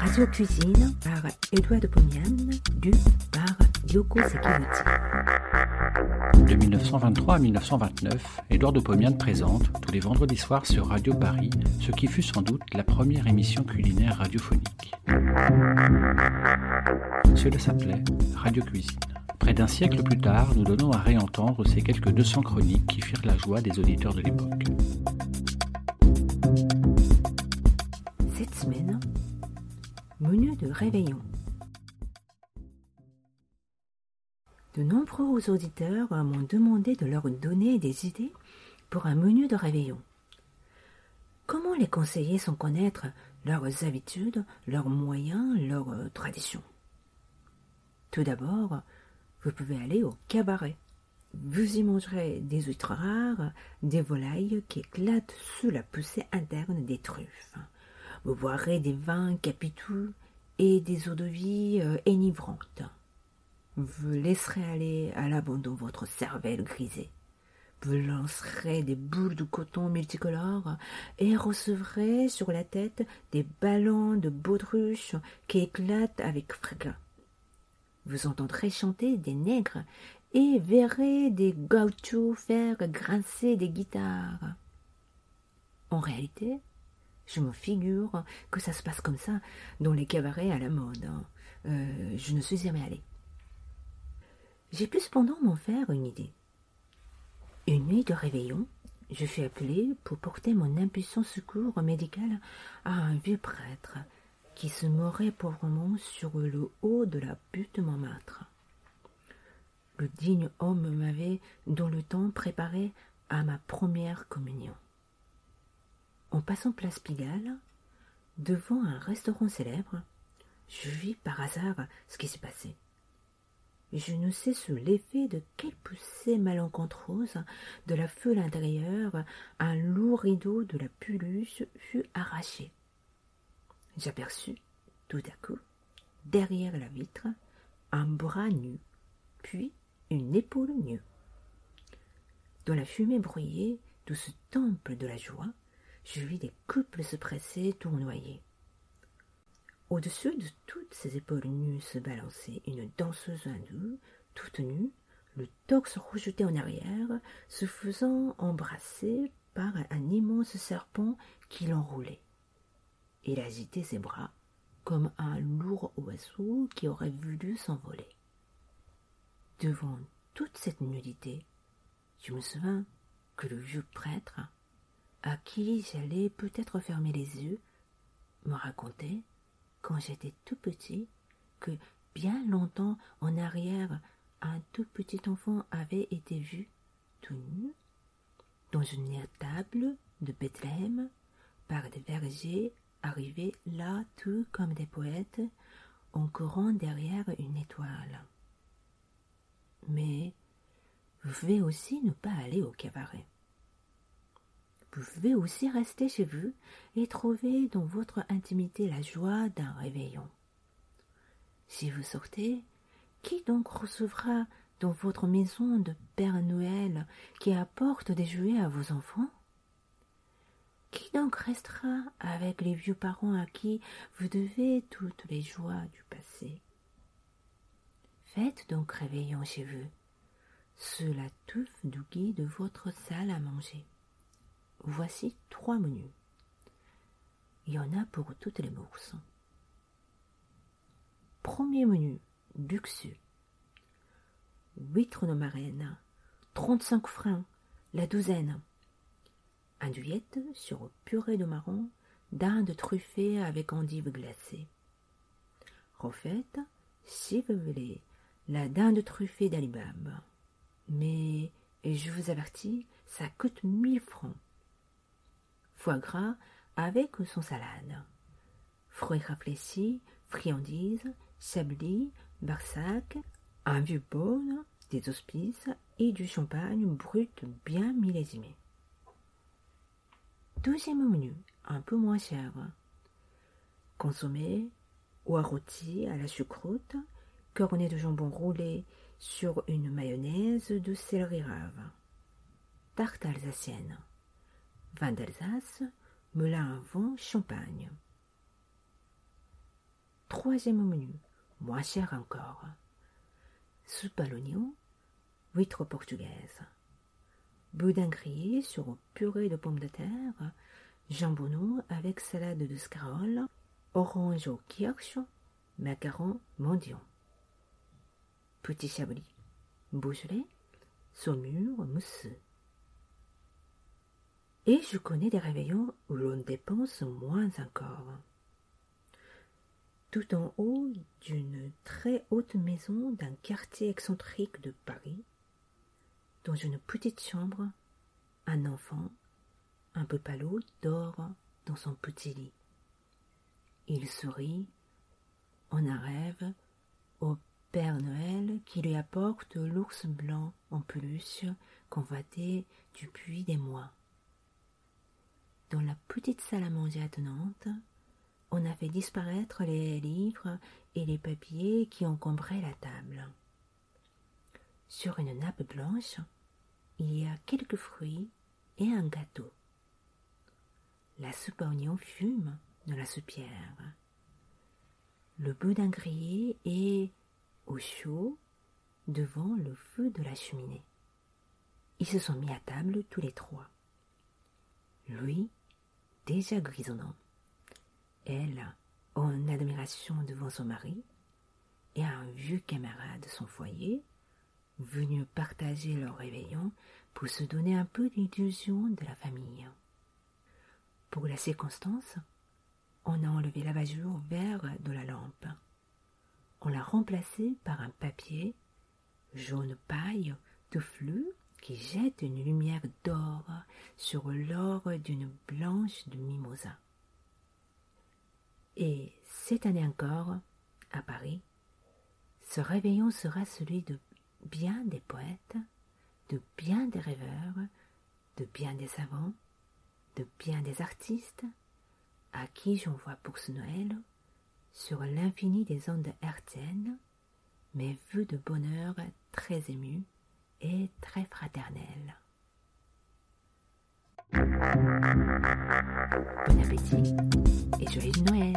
Radio Cuisine par Edouard de Pomian, du par Yoko Sekiguchi. De 1923 à 1929, Édouard de Pomian présente, tous les vendredis soirs sur Radio Paris, ce qui fut sans doute la première émission culinaire radiophonique. Cela s'appelait Radio Cuisine. Près d'un siècle plus tard, nous donnons à réentendre ces quelques 200 chroniques qui firent la joie des auditeurs de l'époque. De réveillon. De nombreux auditeurs m'ont demandé de leur donner des idées pour un menu de réveillon. Comment les conseiller sans connaître leurs habitudes, leurs moyens, leurs traditions? Tout d'abord, vous pouvez aller au cabaret. Vous y mangerez des huîtres rares, des volailles qui éclatent sous la poussée interne des truffes. Vous boirez des vins capitous et des eaux de vie euh, enivrantes. Vous laisserez aller à l'abandon votre cervelle grisée. Vous lancerez des boules de coton multicolores et recevrez sur la tête des ballons de baudruche qui éclatent avec fracas. Vous entendrez chanter des nègres et verrez des gauchos faire grincer des guitares. En réalité, je me figure que ça se passe comme ça dans les cabarets à la mode. hein. Euh, je ne suis jamais allée. J'ai pu cependant m'en faire une idée. Une nuit de réveillon, je fus appelée pour porter mon impuissant secours médical à un vieux prêtre qui se mourait pauvrement sur le haut de la butte Montmartre. Le digne homme m'avait, dans le temps, préparé à ma première communion. En passant place Pigalle, devant un restaurant célèbre, je vis par hasard ce qui s'est passé. Je ne sais sous l'effet de quelle poussée malencontreuse de la foule intérieure, un lourd rideau de la peluche fut arraché. J'aperçus, tout à coup, derrière la vitre, un bras nu, puis une épaule nue. Dans la fumée brouillée de ce temple de la joie, je vis des couples se presser, tournoyer. Au-dessus de toutes ces épaules nues se balançait une danseuse hindoue, toute nue, le torse rejeté en arrière, se faisant embrasser par un immense serpent qui l'enroulait. Il agitait ses bras comme un lourd oiseau qui aurait voulu s'envoler. Devant toute cette nudité, je me souvins que le vieux prêtre, à qui j'allais peut-être fermer les yeux, me racontait, quand j'étais tout petit, que bien longtemps en arrière, un tout petit enfant avait été vu, tout nu, dans une étable de Bethléem, par des bergers arrivés là tout comme des poètes, en courant derrière une étoile. Mais vous pouvez aussi ne pas aller au cabaret. Pouvez aussi rester chez vous et trouver dans votre intimité la joie d'un réveillon. Si vous sortez, qui donc recevra dans votre maison de Père Noël qui apporte des jouets à vos enfants? Qui donc restera avec les vieux parents à qui vous devez toutes les joies du passé? Faites donc réveillon chez vous, sous la touffe d'ougui de votre salle à manger. Voici trois menus. Il y en a pour toutes les bourses. Premier menu, Buxu. Huîtres de marraine, 35 francs la douzaine. Andouillette sur purée de marron, dinde truffée avec endives glacées. Refaites, si vous voulez, la dinde truffée d'alibab. Mais, je vous avertis, ça coûte mille francs foie gras avec son salade. Fruits rafraîchis, friandises, chablis, barsac, un vieux baume, des hospices et du champagne brut bien millésimé. Deuxième menu, un peu moins cher. Consommé ou à rôti à la choucroute, cornet de jambon roulé sur une mayonnaise de céleri rave. Tarte alsacienne vin d'Alsace, melun vent champagne. Troisième menu, moins cher encore. Soupe à l'oignon, huître portugaise. Boudin grillé sur purée de pommes de terre, jambonneau avec salade de scarole, orange au kirsch, macarons mendiant. Petit chablis, Beaujolais, saumure mousseux. Et je connais des réveillons où l'on dépense moins encore. Tout en haut d'une très haute maison d'un quartier excentrique de Paris, dans une petite chambre, un enfant, un peu palot, dort dans son petit lit. Il sourit, en un rêve, au Père Noël qui lui apporte l'ours blanc en peluche convoité depuis des mois. Dans la petite salle à manger attenante, on a fait disparaître les livres et les papiers qui encombraient la table. Sur une nappe blanche, il y a quelques fruits et un gâteau. La soupe à oignon fume dans la soupière. Le boudin grillé est au chaud devant le feu de la cheminée. Ils se sont mis à table tous les trois. Lui, déjà grisonnant, elle, en admiration devant son mari, et un vieux camarade de son foyer, venu partager leur réveillon pour se donner un peu d'illusion de la famille. Pour la circonstance, on a enlevé l'abat-jour vert de la lampe. On l'a remplacé par un papier jaune paille de flux qui jette une lumière d'or sur l'or d'une blanche de mimosa. Et cette année encore, à Paris, ce réveillon sera celui de bien des poètes, de bien des rêveurs, de bien des savants, de bien des artistes, à qui j'envoie pour ce Noël, sur l'infini des ondes hertziennes, mes vœux de bonheur très émus et très fraternels. Bon appétit et joyeux Noël.